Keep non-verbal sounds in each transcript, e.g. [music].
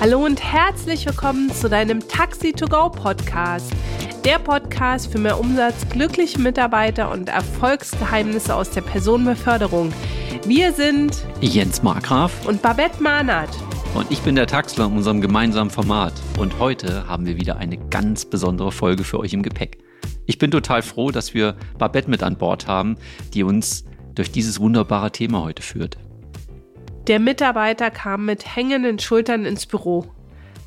Hallo und herzlich willkommen zu deinem Taxi to Go Podcast. Der Podcast für mehr Umsatz, glückliche Mitarbeiter und Erfolgsgeheimnisse aus der Personenbeförderung. Wir sind Jens Markgraf und Babette Mahnert. Und ich bin der Taxler in unserem gemeinsamen Format. Und heute haben wir wieder eine ganz besondere Folge für euch im Gepäck. Ich bin total froh, dass wir Babette mit an Bord haben, die uns durch dieses wunderbare Thema heute führt. Der Mitarbeiter kam mit hängenden Schultern ins Büro.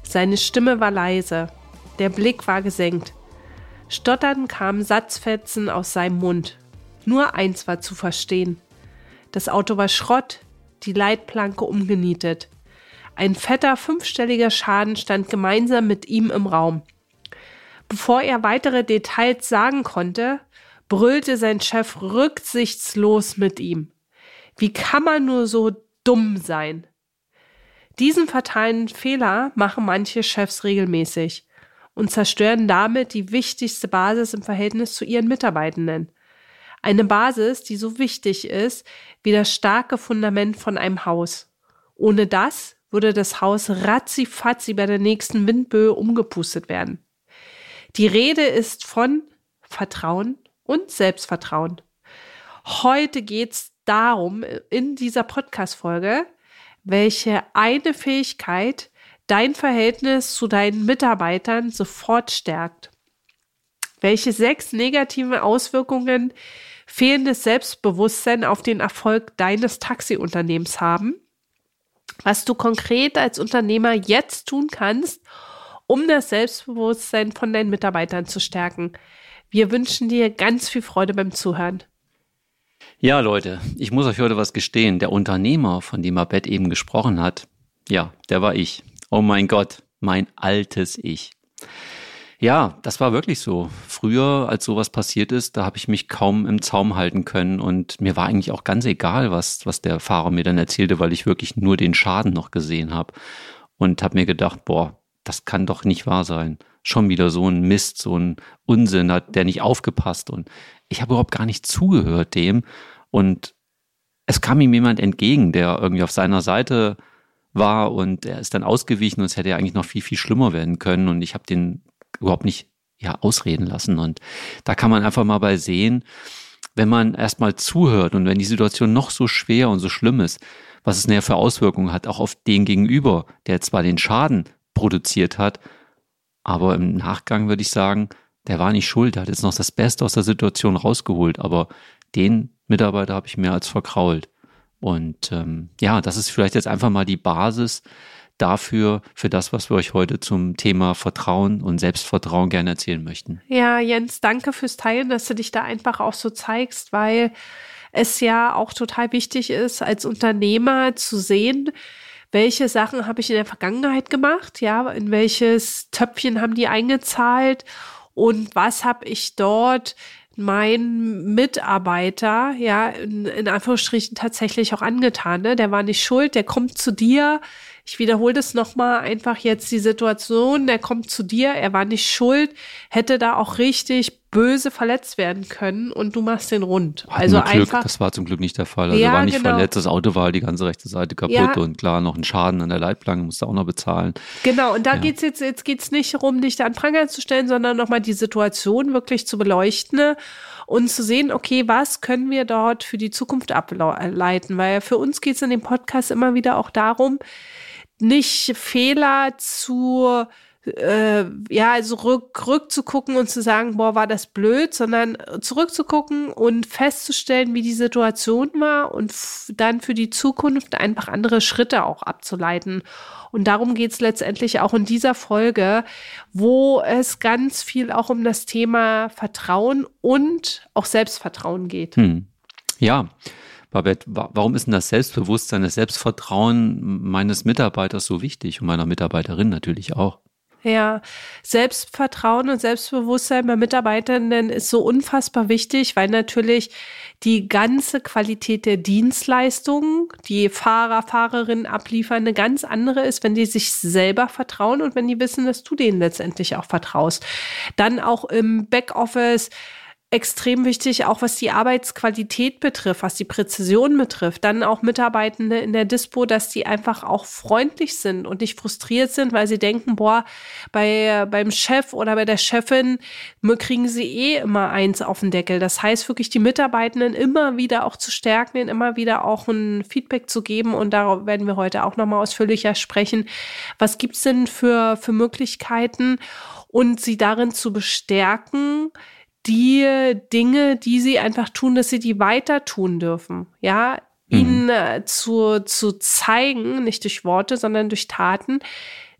Seine Stimme war leise, der Blick war gesenkt. Stotternd kamen Satzfetzen aus seinem Mund. Nur eins war zu verstehen. Das Auto war Schrott, die Leitplanke umgenietet. Ein fetter fünfstelliger Schaden stand gemeinsam mit ihm im Raum. Bevor er weitere Details sagen konnte, brüllte sein Chef rücksichtslos mit ihm. Wie kann man nur so dumm sein. Diesen fatalen Fehler machen manche Chefs regelmäßig und zerstören damit die wichtigste Basis im Verhältnis zu ihren Mitarbeitenden. Eine Basis, die so wichtig ist wie das starke Fundament von einem Haus. Ohne das würde das Haus ratzifatzi bei der nächsten Windböe umgepustet werden. Die Rede ist von Vertrauen und Selbstvertrauen. Heute geht's darum, in dieser Podcast-Folge, welche eine Fähigkeit dein Verhältnis zu deinen Mitarbeitern sofort stärkt. Welche sechs negativen Auswirkungen fehlendes Selbstbewusstsein auf den Erfolg deines Taxiunternehmens haben, was du konkret als Unternehmer jetzt tun kannst, um das Selbstbewusstsein von deinen Mitarbeitern zu stärken. Wir wünschen dir ganz viel Freude beim Zuhören. Ja, Leute, ich muss euch heute was gestehen. Der Unternehmer, von dem Abed eben gesprochen hat, ja, der war ich. Oh mein Gott, mein altes Ich. Ja, das war wirklich so. Früher, als sowas passiert ist, da habe ich mich kaum im Zaum halten können und mir war eigentlich auch ganz egal, was, was der Fahrer mir dann erzählte, weil ich wirklich nur den Schaden noch gesehen habe und habe mir gedacht, boah, das kann doch nicht wahr sein. Schon wieder so ein Mist, so ein Unsinn hat der nicht aufgepasst und ich habe überhaupt gar nicht zugehört dem und es kam ihm jemand entgegen, der irgendwie auf seiner Seite war und er ist dann ausgewichen und es hätte ja eigentlich noch viel, viel schlimmer werden können und ich habe den überhaupt nicht ja, ausreden lassen. Und da kann man einfach mal bei sehen, wenn man erstmal zuhört und wenn die Situation noch so schwer und so schlimm ist, was es näher für Auswirkungen hat, auch auf den Gegenüber, der zwar den Schaden produziert hat, aber im Nachgang würde ich sagen, der war nicht schuld, der hat jetzt noch das Beste aus der Situation rausgeholt, aber den Mitarbeiter habe ich mehr als verkrault. Und ähm, ja, das ist vielleicht jetzt einfach mal die Basis dafür, für das, was wir euch heute zum Thema Vertrauen und Selbstvertrauen gerne erzählen möchten. Ja, Jens, danke fürs Teilen, dass du dich da einfach auch so zeigst, weil es ja auch total wichtig ist, als Unternehmer zu sehen, welche Sachen habe ich in der Vergangenheit gemacht, ja, in welches Töpfchen haben die eingezahlt und was habe ich dort mein Mitarbeiter, ja, in, in Anführungsstrichen tatsächlich auch angetan. Ne? Der war nicht schuld, der kommt zu dir. Ich wiederhole das nochmal, einfach jetzt die Situation, der kommt zu dir, er war nicht schuld, hätte da auch richtig böse verletzt werden können und du machst den rund. Hatten also Glück, einfach. Das war zum Glück nicht der Fall. Also ja, war nicht genau. verletzt, das Auto war die ganze rechte Seite kaputt ja. und klar noch ein Schaden an der Leitplanke musste auch noch bezahlen. Genau, und da ja. geht's jetzt, jetzt geht's nicht darum, dich da an Pranger zu stellen, sondern nochmal die Situation wirklich zu beleuchten und zu sehen, okay, was können wir dort für die Zukunft ableiten? Weil für uns geht's in dem Podcast immer wieder auch darum, nicht Fehler zu äh, ja, also rück, rückzugucken und zu sagen, boah, war das blöd, sondern zurückzugucken und festzustellen, wie die Situation war und dann für die Zukunft einfach andere Schritte auch abzuleiten. Und darum geht's letztendlich auch in dieser Folge, wo es ganz viel auch um das Thema Vertrauen und auch Selbstvertrauen geht. Hm. Ja. Babette, warum ist denn das Selbstbewusstsein, das Selbstvertrauen meines Mitarbeiters so wichtig und meiner Mitarbeiterin natürlich auch? Ja, Selbstvertrauen und Selbstbewusstsein bei Mitarbeitenden ist so unfassbar wichtig, weil natürlich die ganze Qualität der Dienstleistungen, die Fahrer, Fahrerinnen abliefern, eine ganz andere ist, wenn die sich selber vertrauen und wenn die wissen, dass du denen letztendlich auch vertraust. Dann auch im Backoffice extrem wichtig, auch was die Arbeitsqualität betrifft, was die Präzision betrifft. Dann auch Mitarbeitende in der Dispo, dass die einfach auch freundlich sind und nicht frustriert sind, weil sie denken, boah, bei, beim Chef oder bei der Chefin kriegen sie eh immer eins auf den Deckel. Das heißt wirklich, die Mitarbeitenden immer wieder auch zu stärken, ihnen immer wieder auch ein Feedback zu geben. Und darauf werden wir heute auch nochmal ausführlicher sprechen. Was gibt's denn für, für Möglichkeiten? Und sie darin zu bestärken, die Dinge, die sie einfach tun, dass sie die weiter tun dürfen. Ja, mhm. ihnen äh, zu, zu zeigen, nicht durch Worte, sondern durch Taten,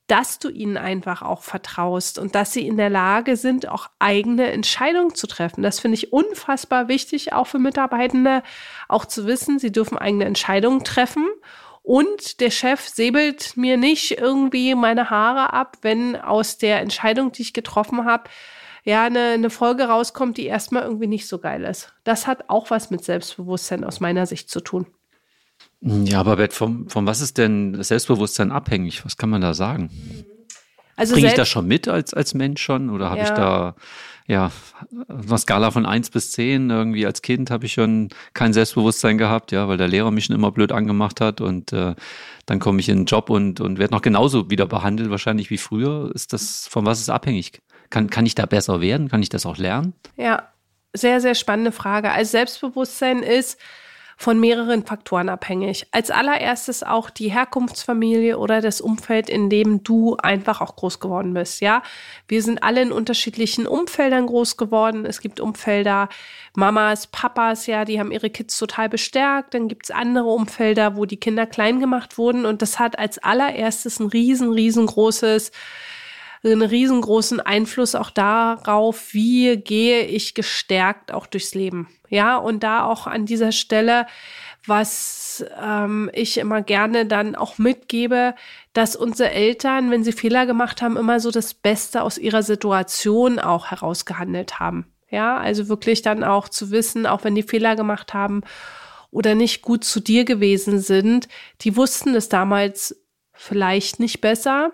dass du ihnen einfach auch vertraust und dass sie in der Lage sind, auch eigene Entscheidungen zu treffen. Das finde ich unfassbar wichtig, auch für Mitarbeitende, auch zu wissen, sie dürfen eigene Entscheidungen treffen. Und der Chef säbelt mir nicht irgendwie meine Haare ab, wenn aus der Entscheidung, die ich getroffen habe, ja, eine, eine Folge rauskommt, die erstmal irgendwie nicht so geil ist. Das hat auch was mit Selbstbewusstsein aus meiner Sicht zu tun. Ja, aber Bert, von, von was ist denn das Selbstbewusstsein abhängig? Was kann man da sagen? Also Bringe ich das schon mit als, als Mensch schon? Oder habe ja. ich da, ja, eine Skala von eins bis zehn irgendwie als Kind habe ich schon kein Selbstbewusstsein gehabt, ja, weil der Lehrer mich schon immer blöd angemacht hat und äh, dann komme ich in den Job und, und werde noch genauso wieder behandelt, wahrscheinlich wie früher. Ist das, von was ist abhängig? Kann, kann ich da besser werden? Kann ich das auch lernen? Ja, sehr, sehr spannende Frage. Also Selbstbewusstsein ist von mehreren Faktoren abhängig. Als allererstes auch die Herkunftsfamilie oder das Umfeld, in dem du einfach auch groß geworden bist. Ja, wir sind alle in unterschiedlichen Umfeldern groß geworden. Es gibt Umfelder, Mamas, Papas, ja, die haben ihre Kids total bestärkt. Dann gibt es andere Umfelder, wo die Kinder klein gemacht wurden. Und das hat als allererstes ein riesen, riesengroßes einen riesengroßen Einfluss auch darauf, wie gehe ich gestärkt auch durchs Leben. Ja, und da auch an dieser Stelle, was ähm, ich immer gerne dann auch mitgebe, dass unsere Eltern, wenn sie Fehler gemacht haben, immer so das Beste aus ihrer Situation auch herausgehandelt haben. Ja, also wirklich dann auch zu wissen, auch wenn die Fehler gemacht haben oder nicht gut zu dir gewesen sind, die wussten es damals vielleicht nicht besser,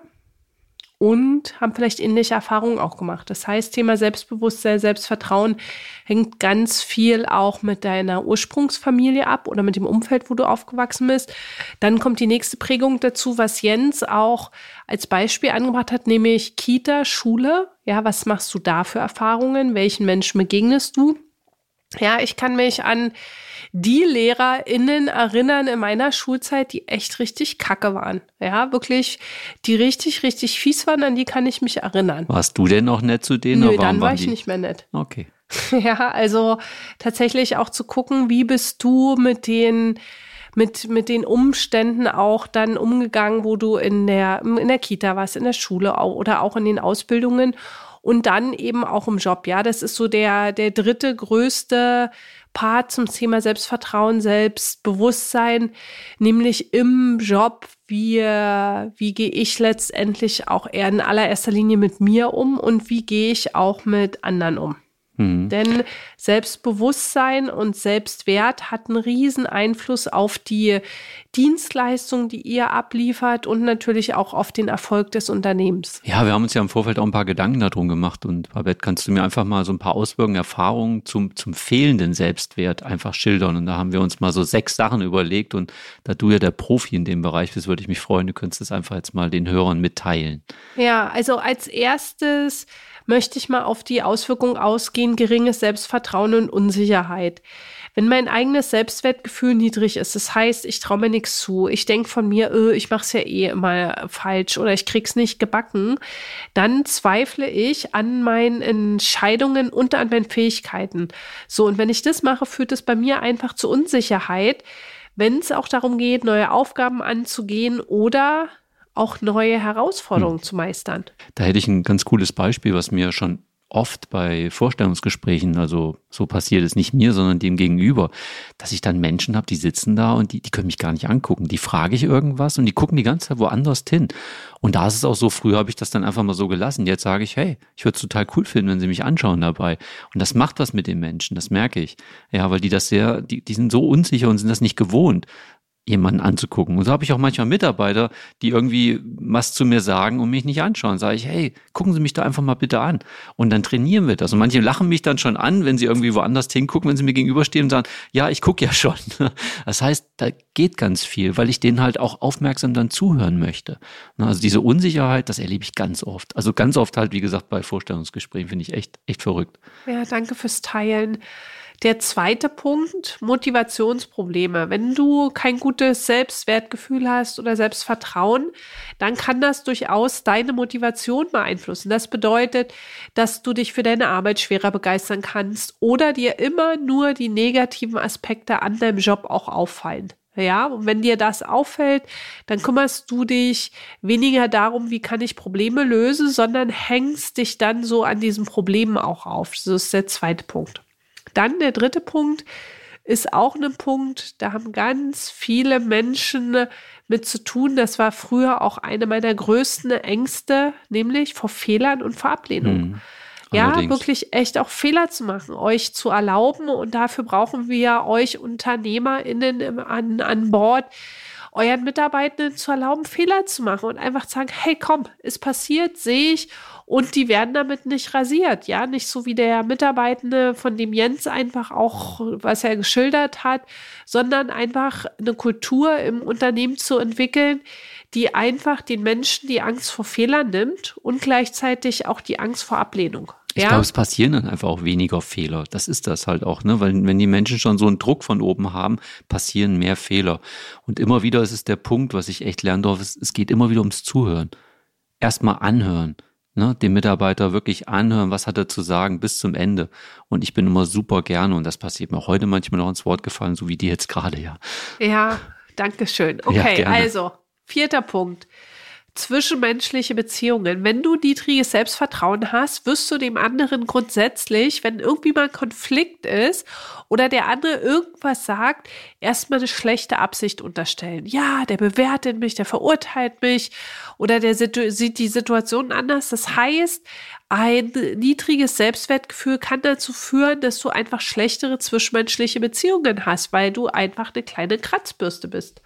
und haben vielleicht ähnliche Erfahrungen auch gemacht. Das heißt, Thema Selbstbewusstsein, Selbstvertrauen hängt ganz viel auch mit deiner Ursprungsfamilie ab oder mit dem Umfeld, wo du aufgewachsen bist. Dann kommt die nächste Prägung dazu, was Jens auch als Beispiel angebracht hat, nämlich Kita, Schule. Ja, was machst du da für Erfahrungen? Welchen Menschen begegnest du? Ja, ich kann mich an die LehrerInnen erinnern in meiner Schulzeit, die echt richtig kacke waren. Ja, wirklich, die richtig, richtig fies waren, an die kann ich mich erinnern. Warst du denn noch nett zu denen? Nö, dann war ich die? nicht mehr nett. Okay. [laughs] Ja, also tatsächlich auch zu gucken, wie bist du mit den mit, mit den Umständen auch dann umgegangen, wo du in der, in der Kita warst, in der Schule auch, oder auch in den Ausbildungen und dann eben auch im Job. Ja, das ist so der, der dritte größte Part zum Thema Selbstvertrauen, Selbstbewusstsein, nämlich im Job, wie, wie gehe ich letztendlich auch eher in allererster Linie mit mir um und wie gehe ich auch mit anderen um. Mhm. Denn Selbstbewusstsein und Selbstwert hat einen riesen Einfluss auf die Dienstleistung, die ihr abliefert und natürlich auch auf den Erfolg des Unternehmens. Ja, wir haben uns ja im Vorfeld auch ein paar Gedanken darum gemacht und Babette, kannst du mir einfach mal so ein paar Auswirkungen, Erfahrungen zum, zum fehlenden Selbstwert einfach schildern? Und da haben wir uns mal so sechs Sachen überlegt und da du ja der Profi in dem Bereich bist, würde ich mich freuen, du könntest es einfach jetzt mal den Hörern mitteilen. Ja, also als erstes möchte ich mal auf die Auswirkung ausgehen, geringes Selbstvertrauen und Unsicherheit. Wenn mein eigenes Selbstwertgefühl niedrig ist, das heißt, ich traue mir nichts zu, ich denke von mir, öh, ich mache es ja eh immer falsch oder ich krieg's nicht gebacken, dann zweifle ich an meinen Entscheidungen und an meinen Fähigkeiten. So, und wenn ich das mache, führt es bei mir einfach zu Unsicherheit, wenn es auch darum geht, neue Aufgaben anzugehen oder auch neue Herausforderungen hm. zu meistern. Da hätte ich ein ganz cooles Beispiel, was mir schon oft bei Vorstellungsgesprächen, also so passiert es nicht mir, sondern dem gegenüber, dass ich dann Menschen habe, die sitzen da und die, die können mich gar nicht angucken. Die frage ich irgendwas und die gucken die ganze Zeit woanders hin. Und da ist es auch so, früher habe ich das dann einfach mal so gelassen. Jetzt sage ich, hey, ich würde es total cool finden, wenn sie mich anschauen dabei. Und das macht was mit den Menschen, das merke ich. Ja, weil die das sehr, die, die sind so unsicher und sind das nicht gewohnt jemanden anzugucken. Und so habe ich auch manchmal Mitarbeiter, die irgendwie was zu mir sagen und mich nicht anschauen. Sage ich, hey, gucken Sie mich da einfach mal bitte an. Und dann trainieren wir das. Und manche lachen mich dann schon an, wenn sie irgendwie woanders hingucken, wenn sie mir gegenüberstehen und sagen, ja, ich gucke ja schon. [laughs] Das heißt, da geht ganz viel, weil ich denen halt auch aufmerksam dann zuhören möchte. Also diese Unsicherheit, das erlebe ich ganz oft. Also ganz oft halt, wie gesagt, bei Vorstellungsgesprächen finde ich echt, echt verrückt. Ja, danke fürs Teilen. Der zweite Punkt, Motivationsprobleme. Wenn du kein gutes Selbstwertgefühl hast oder Selbstvertrauen, dann kann das durchaus deine Motivation beeinflussen. Das bedeutet, dass du dich für deine Arbeit schwerer begeistern kannst oder dir immer nur die negativen Aspekte an deinem Job auch auffallen. Ja, und wenn dir das auffällt, dann kümmerst du dich weniger darum, wie kann ich Probleme lösen, sondern hängst dich dann so an diesen Problemen auch auf. Das ist der zweite Punkt. Dann der dritte Punkt ist auch ein Punkt, da haben ganz viele Menschen mit zu tun. Das war früher auch eine meiner größten Ängste, nämlich vor Fehlern und vor Ablehnung. Hm. Ja, wirklich echt auch Fehler zu machen, euch zu erlauben. Und dafür brauchen wir euch UnternehmerInnen an, an Bord, euren Mitarbeitenden zu erlauben, Fehler zu machen und einfach zu sagen, hey, komm, ist passiert, sehe ich und die werden damit nicht rasiert, ja, nicht so wie der Mitarbeitende, von dem Jens einfach auch, was er geschildert hat, sondern einfach eine Kultur im Unternehmen zu entwickeln, die einfach den Menschen die Angst vor Fehlern nimmt und gleichzeitig auch die Angst vor Ablehnung. Ich ja. glaube, es passieren dann einfach auch weniger Fehler. Das ist das halt auch, ne? Weil wenn die Menschen schon so einen Druck von oben haben, passieren mehr Fehler. Und immer wieder ist es der Punkt, was ich echt lernen darf, es, es geht immer wieder ums Zuhören. Erstmal anhören. Ne, dem Mitarbeiter wirklich anhören, was hat er zu sagen bis zum Ende. Und ich bin immer super gerne, und das passiert mir heute manchmal noch ins Wort gefallen, so wie die jetzt gerade, ja. Ja, danke schön. Okay, ja, also, vierter Punkt zwischenmenschliche Beziehungen. Wenn du niedriges Selbstvertrauen hast, wirst du dem anderen grundsätzlich, wenn irgendwie mal ein Konflikt ist oder der andere irgendwas sagt, erstmal eine schlechte Absicht unterstellen. Ja, der bewertet mich, der verurteilt mich oder der sieht die Situation anders. Das heißt, ein niedriges Selbstwertgefühl kann dazu führen, dass du einfach schlechtere zwischenmenschliche Beziehungen hast, weil du einfach eine kleine Kratzbürste bist.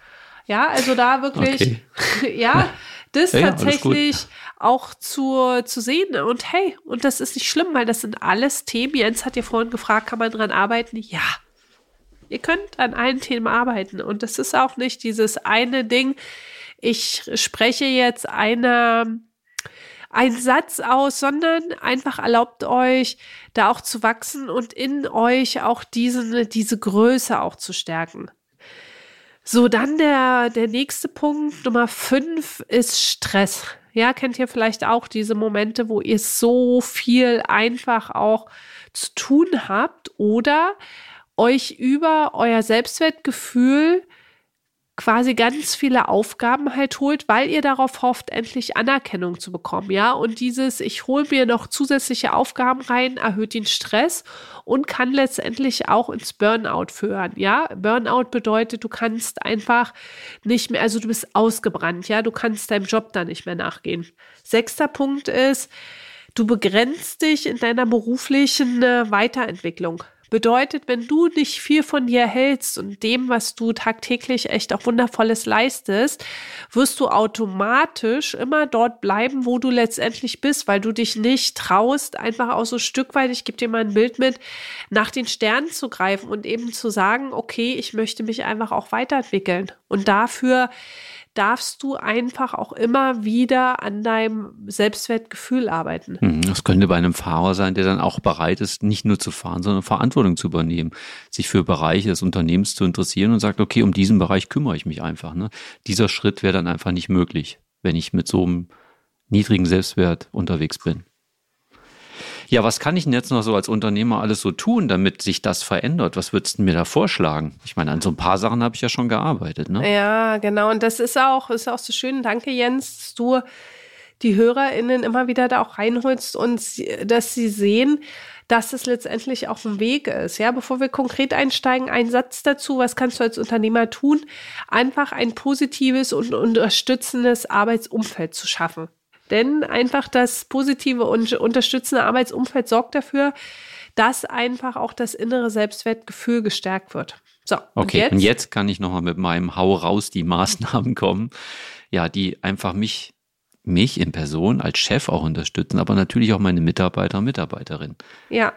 Ja, also da wirklich, okay. [laughs] ja, das ja, tatsächlich auch zu, zu sehen. Und hey, und das ist nicht schlimm, weil das sind alles Themen. Jens hat ja vorhin gefragt, kann man dran arbeiten? Ja. Ihr könnt an allen Themen arbeiten. Und das ist auch nicht dieses eine Ding. Ich spreche jetzt eine, einen Satz aus, sondern einfach erlaubt euch, da auch zu wachsen und in euch auch diesen, diese Größe auch zu stärken. So, dann der, der nächste Punkt, Nummer fünf, ist Stress. Ja, kennt ihr vielleicht auch diese Momente, wo ihr so viel einfach auch zu tun habt oder euch über euer Selbstwertgefühl quasi ganz viele Aufgaben halt holt, weil ihr darauf hofft, endlich Anerkennung zu bekommen, ja. Und dieses, ich hole mir noch zusätzliche Aufgaben rein, erhöht den Stress und kann letztendlich auch ins Burnout führen, ja. Burnout bedeutet, du kannst einfach nicht mehr, also du bist ausgebrannt, ja. Du kannst deinem Job da nicht mehr nachgehen. Sechster Punkt ist, du begrenzt dich in deiner beruflichen äh, Weiterentwicklung. Bedeutet, wenn du nicht viel von dir hältst und dem, was du tagtäglich echt auch Wundervolles leistest, wirst du automatisch immer dort bleiben, wo du letztendlich bist, weil du dich nicht traust, einfach auch so ein Stück weit, ich gebe dir mal ein Bild mit, nach den Sternen zu greifen und eben zu sagen, okay, ich möchte mich einfach auch weiterentwickeln. Und dafür darfst du einfach auch immer wieder an deinem Selbstwertgefühl arbeiten. Hm, das könnte bei einem Fahrer sein, der dann auch bereit ist, nicht nur zu fahren, sondern Verantwortung zu übernehmen, sich für Bereiche des Unternehmens zu interessieren und sagt, okay, um diesen Bereich kümmere ich mich einfach. Ne? Dieser Schritt wäre dann einfach nicht möglich, wenn ich mit so einem niedrigen Selbstwert unterwegs bin. Ja, was kann ich denn jetzt noch so als Unternehmer alles so tun, damit sich das verändert? Was würdest du mir da vorschlagen? Ich meine, an so ein paar Sachen habe ich ja schon gearbeitet. Ne? Ja, genau. Und das ist auch, ist auch so schön. Danke, Jens, dass du die HörerInnen immer wieder da auch reinholst und dass sie sehen, dass es letztendlich auch ein Weg ist. Ja, bevor wir konkret einsteigen, ein Satz dazu. Was kannst du als Unternehmer tun? Einfach ein positives und unterstützendes Arbeitsumfeld zu schaffen. Denn einfach das positive und unterstützende Arbeitsumfeld sorgt dafür, dass einfach auch das innere Selbstwertgefühl gestärkt wird. So, okay, und jetzt, und jetzt kann ich nochmal mit meinem Hau raus die Maßnahmen kommen, ja, die einfach mich, mich in Person als Chef auch unterstützen, aber natürlich auch meine Mitarbeiter und Mitarbeiterinnen. Ja,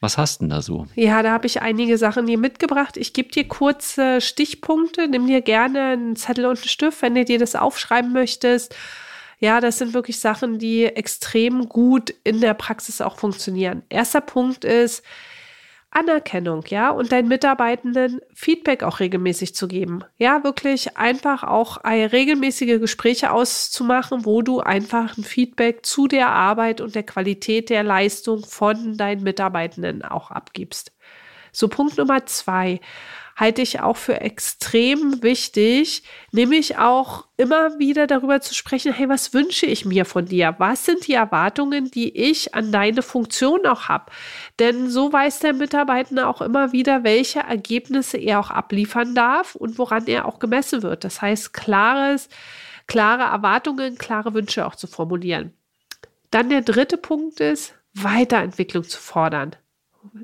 was hast du denn da so? Ja, da habe ich einige Sachen hier mitgebracht. Ich gebe dir kurze Stichpunkte. Nimm dir gerne einen Zettel und einen Stift, wenn du dir das aufschreiben möchtest. Ja, das sind wirklich Sachen, die extrem gut in der Praxis auch funktionieren. Erster Punkt ist, Anerkennung, ja, und deinen Mitarbeitenden Feedback auch regelmäßig zu geben. Ja, wirklich einfach auch regelmäßige Gespräche auszumachen, wo du einfach ein Feedback zu der Arbeit und der Qualität der Leistung von deinen Mitarbeitenden auch abgibst. So Punkt Nummer zwei halte ich auch für extrem wichtig, nämlich auch immer wieder darüber zu sprechen, hey, was wünsche ich mir von dir? Was sind die Erwartungen, die ich an deine Funktion auch habe? Denn so weiß der Mitarbeiter auch immer wieder, welche Ergebnisse er auch abliefern darf und woran er auch gemessen wird. Das heißt, klares, klare Erwartungen, klare Wünsche auch zu formulieren. Dann der dritte Punkt ist, Weiterentwicklung zu fordern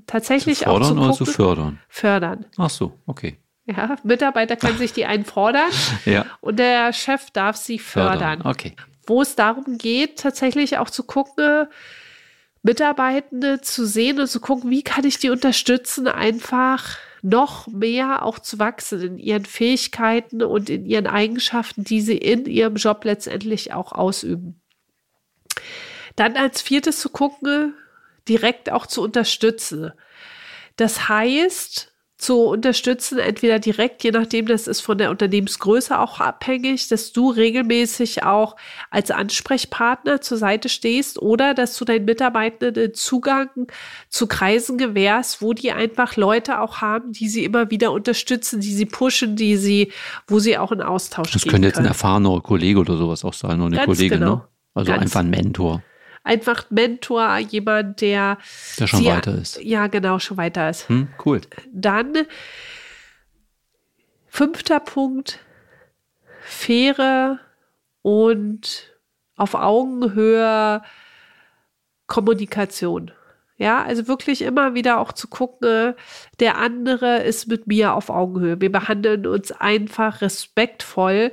tatsächlich zu fordern auch zu gucken, oder zu fördern? Fördern. Ach so, okay. Ja, Mitarbeiter können sich die einen fordern [laughs] ja. und der Chef darf sie fördern. fördern. Okay. Wo es darum geht, tatsächlich auch zu gucken, Mitarbeitende zu sehen und zu gucken, wie kann ich die unterstützen, einfach noch mehr auch zu wachsen in ihren Fähigkeiten und in ihren Eigenschaften, die sie in ihrem Job letztendlich auch ausüben. Dann als viertes zu gucken, direkt auch zu unterstützen. Das heißt, zu unterstützen, entweder direkt, je nachdem, das ist von der Unternehmensgröße auch abhängig, dass du regelmäßig auch als Ansprechpartner zur Seite stehst oder dass du deinen Mitarbeitenden Zugang zu Kreisen gewährst, wo die einfach Leute auch haben, die sie immer wieder unterstützen, die sie pushen, die sie, wo sie auch in Austausch das gehen. Das könnte jetzt können. ein erfahrener Kollege oder sowas auch sein, oder eine Ganz Kollegin, genau. ne? Also Ganz einfach ein Mentor einfach Mentor, jemand, der, der schon sie, weiter ist. Ja, genau, schon weiter ist. Hm, cool. Dann fünfter Punkt, faire und auf Augenhöhe Kommunikation. Ja, also wirklich immer wieder auch zu gucken, der andere ist mit mir auf Augenhöhe. Wir behandeln uns einfach respektvoll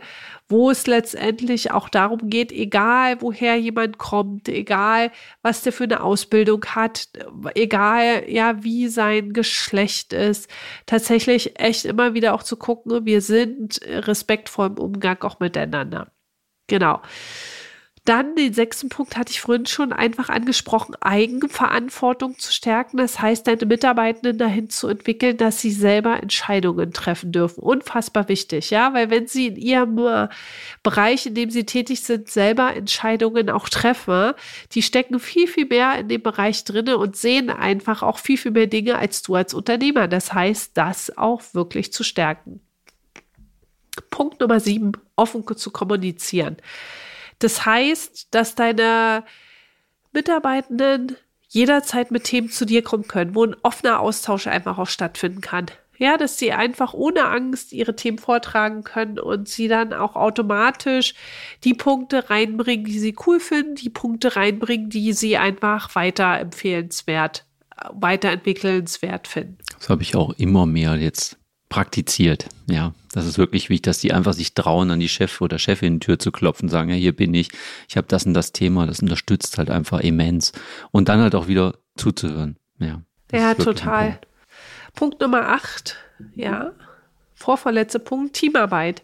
wo es letztendlich auch darum geht, egal woher jemand kommt, egal was der für eine Ausbildung hat, egal ja wie sein Geschlecht ist, tatsächlich echt immer wieder auch zu gucken, wir sind respektvoll im Umgang auch miteinander. Genau. Dann den sechsten Punkt hatte ich vorhin schon einfach angesprochen, Eigenverantwortung zu stärken. Das heißt, deine Mitarbeitenden dahin zu entwickeln, dass sie selber Entscheidungen treffen dürfen. Unfassbar wichtig, ja, weil wenn sie in ihrem äh, Bereich, in dem sie tätig sind, selber Entscheidungen auch treffen, die stecken viel, viel mehr in dem Bereich drinne und sehen einfach auch viel, viel mehr Dinge als du als Unternehmer. Das heißt, das auch wirklich zu stärken. Punkt Nummer sieben, offen zu kommunizieren. Das heißt, dass deine Mitarbeitenden jederzeit mit Themen zu dir kommen können, wo ein offener Austausch einfach auch stattfinden kann. Ja, dass sie einfach ohne Angst ihre Themen vortragen können und sie dann auch automatisch die Punkte reinbringen, die sie cool finden, die Punkte reinbringen, die sie einfach weiter empfehlenswert, weiterentwickelnswert finden. Das habe ich auch immer mehr jetzt praktiziert. Ja, das ist wirklich wichtig, dass die einfach sich trauen, an die Chef oder Chefin Tür zu klopfen, sagen, ja, hier bin ich, ich habe das und das Thema, das unterstützt halt einfach immens. Und dann halt auch wieder zuzuhören. Ja, ja total. Punkt. Punkt Nummer acht, ja, vorverletzte Punkt, Teamarbeit.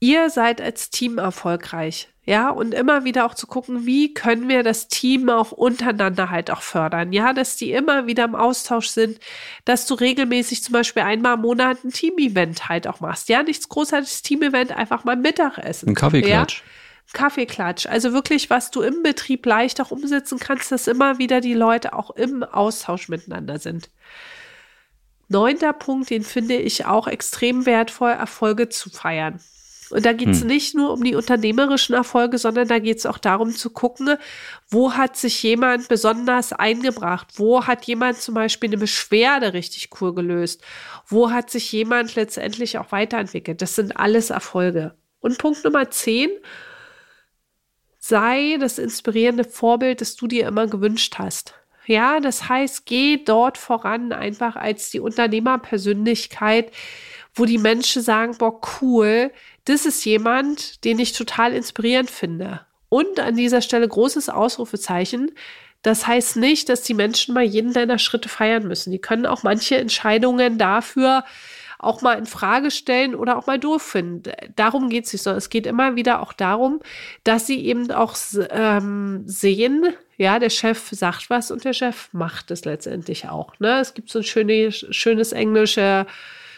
Ihr seid als Team erfolgreich. Ja, und immer wieder auch zu gucken, wie können wir das Team auch untereinander halt auch fördern. Ja, dass die immer wieder im Austausch sind, dass du regelmäßig zum Beispiel einmal im Monat ein Team-Event halt auch machst. Ja, nichts großartiges Team-Event, einfach mal Mittagessen. Ein Kaffeeklatsch. Ja? Kaffeeklatsch. Also wirklich, was du im Betrieb leicht auch umsetzen kannst, dass immer wieder die Leute auch im Austausch miteinander sind. Neunter Punkt, den finde ich auch extrem wertvoll, Erfolge zu feiern. Und da geht es hm. nicht nur um die unternehmerischen Erfolge, sondern da geht es auch darum zu gucken, wo hat sich jemand besonders eingebracht? Wo hat jemand zum Beispiel eine Beschwerde richtig cool gelöst? Wo hat sich jemand letztendlich auch weiterentwickelt? Das sind alles Erfolge. Und Punkt Nummer 10, sei das inspirierende Vorbild, das du dir immer gewünscht hast. Ja, das heißt, geh dort voran einfach als die Unternehmerpersönlichkeit, wo die Menschen sagen, boah, cool, das ist jemand, den ich total inspirierend finde. Und an dieser Stelle großes Ausrufezeichen. Das heißt nicht, dass die Menschen mal jeden deiner Schritte feiern müssen. Die können auch manche Entscheidungen dafür auch mal in Frage stellen oder auch mal doof finden. Darum geht es nicht, sondern es geht immer wieder auch darum, dass sie eben auch ähm, sehen, ja, der Chef sagt was und der Chef macht es letztendlich auch. Ne? Es gibt so ein schöne, schönes englische,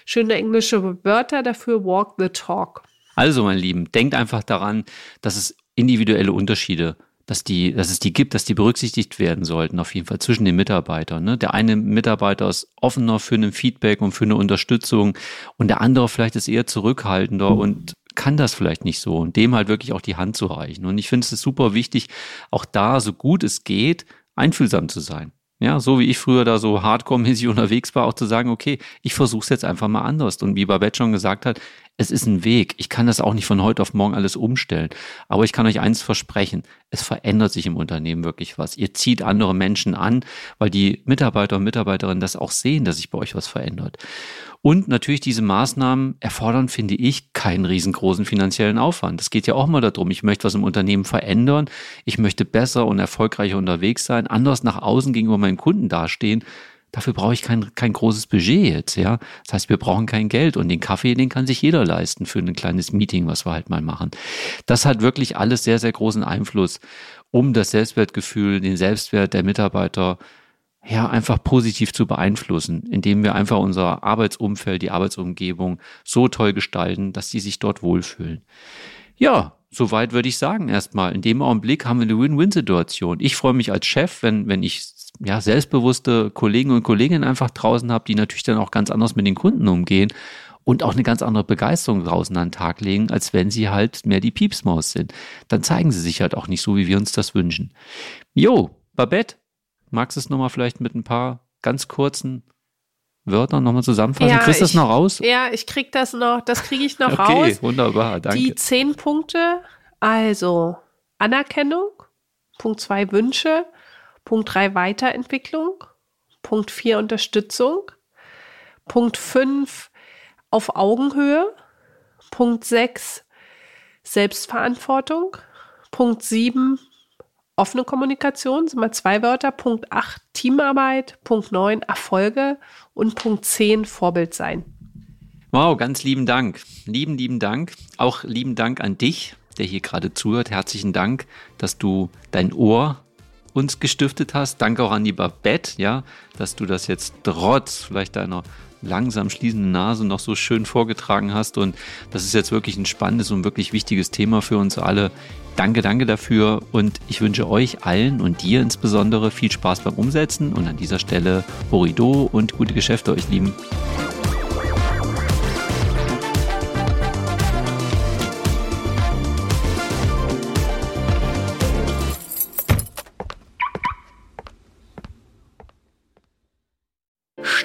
schöne englische Wörter dafür, walk the talk. Also, mein Lieben, denkt einfach daran, dass es individuelle Unterschiede dass, die, dass es die gibt, dass die berücksichtigt werden sollten, auf jeden Fall zwischen den Mitarbeitern. Ne? Der eine Mitarbeiter ist offener für ein Feedback und für eine Unterstützung und der andere vielleicht ist eher zurückhaltender und kann das vielleicht nicht so und dem halt wirklich auch die Hand zu reichen. Und ich finde es super wichtig, auch da, so gut es geht, einfühlsam zu sein. Ja, so wie ich früher da so hardcore-mäßig [laughs] unterwegs war, auch zu sagen, okay, ich versuche es jetzt einfach mal anders. Und wie Babette schon gesagt hat, es ist ein Weg. Ich kann das auch nicht von heute auf morgen alles umstellen. Aber ich kann euch eins versprechen. Es verändert sich im Unternehmen wirklich was. Ihr zieht andere Menschen an, weil die Mitarbeiter und Mitarbeiterinnen das auch sehen, dass sich bei euch was verändert. Und natürlich diese Maßnahmen erfordern, finde ich, keinen riesengroßen finanziellen Aufwand. Es geht ja auch mal darum, ich möchte was im Unternehmen verändern. Ich möchte besser und erfolgreicher unterwegs sein, anders nach außen gegenüber meinen Kunden dastehen. Dafür brauche ich kein, kein großes Budget jetzt, ja. Das heißt, wir brauchen kein Geld und den Kaffee, den kann sich jeder leisten für ein kleines Meeting, was wir halt mal machen. Das hat wirklich alles sehr, sehr großen Einfluss, um das Selbstwertgefühl, den Selbstwert der Mitarbeiter ja, einfach positiv zu beeinflussen, indem wir einfach unser Arbeitsumfeld, die Arbeitsumgebung so toll gestalten, dass die sich dort wohlfühlen. Ja, soweit würde ich sagen erstmal. In dem Augenblick haben wir eine Win-Win-Situation. Ich freue mich als Chef, wenn, wenn ich ja, selbstbewusste Kollegen und Kolleginnen einfach draußen habe, die natürlich dann auch ganz anders mit den Kunden umgehen und auch eine ganz andere Begeisterung draußen an den Tag legen, als wenn sie halt mehr die Piepsmaus sind. Dann zeigen sie sich halt auch nicht so, wie wir uns das wünschen. Jo, Babette, magst du es nochmal vielleicht mit ein paar ganz kurzen Wörtern nochmal zusammenfassen? Ja, Kriegst du das noch raus? Ja, ich krieg das noch, das kriege ich noch [laughs] okay, raus. Okay, wunderbar, danke. Die zehn Punkte, also Anerkennung, Punkt zwei Wünsche, Punkt 3 Weiterentwicklung. Punkt 4 Unterstützung. Punkt 5 auf Augenhöhe. Punkt 6 Selbstverantwortung. Punkt 7 offene Kommunikation, sind mal zwei Wörter. Punkt 8 Teamarbeit. Punkt 9 Erfolge. Und Punkt 10 Vorbild sein. Wow, ganz lieben Dank. Lieben, lieben Dank. Auch lieben Dank an dich, der hier gerade zuhört. Herzlichen Dank, dass du dein Ohr uns gestiftet hast. Danke auch an die Babette, ja, dass du das jetzt trotz vielleicht deiner langsam schließenden Nase noch so schön vorgetragen hast. Und das ist jetzt wirklich ein spannendes und wirklich wichtiges Thema für uns alle. Danke, danke dafür. Und ich wünsche euch allen und dir insbesondere viel Spaß beim Umsetzen. Und an dieser Stelle Horido und gute Geschäfte euch lieben.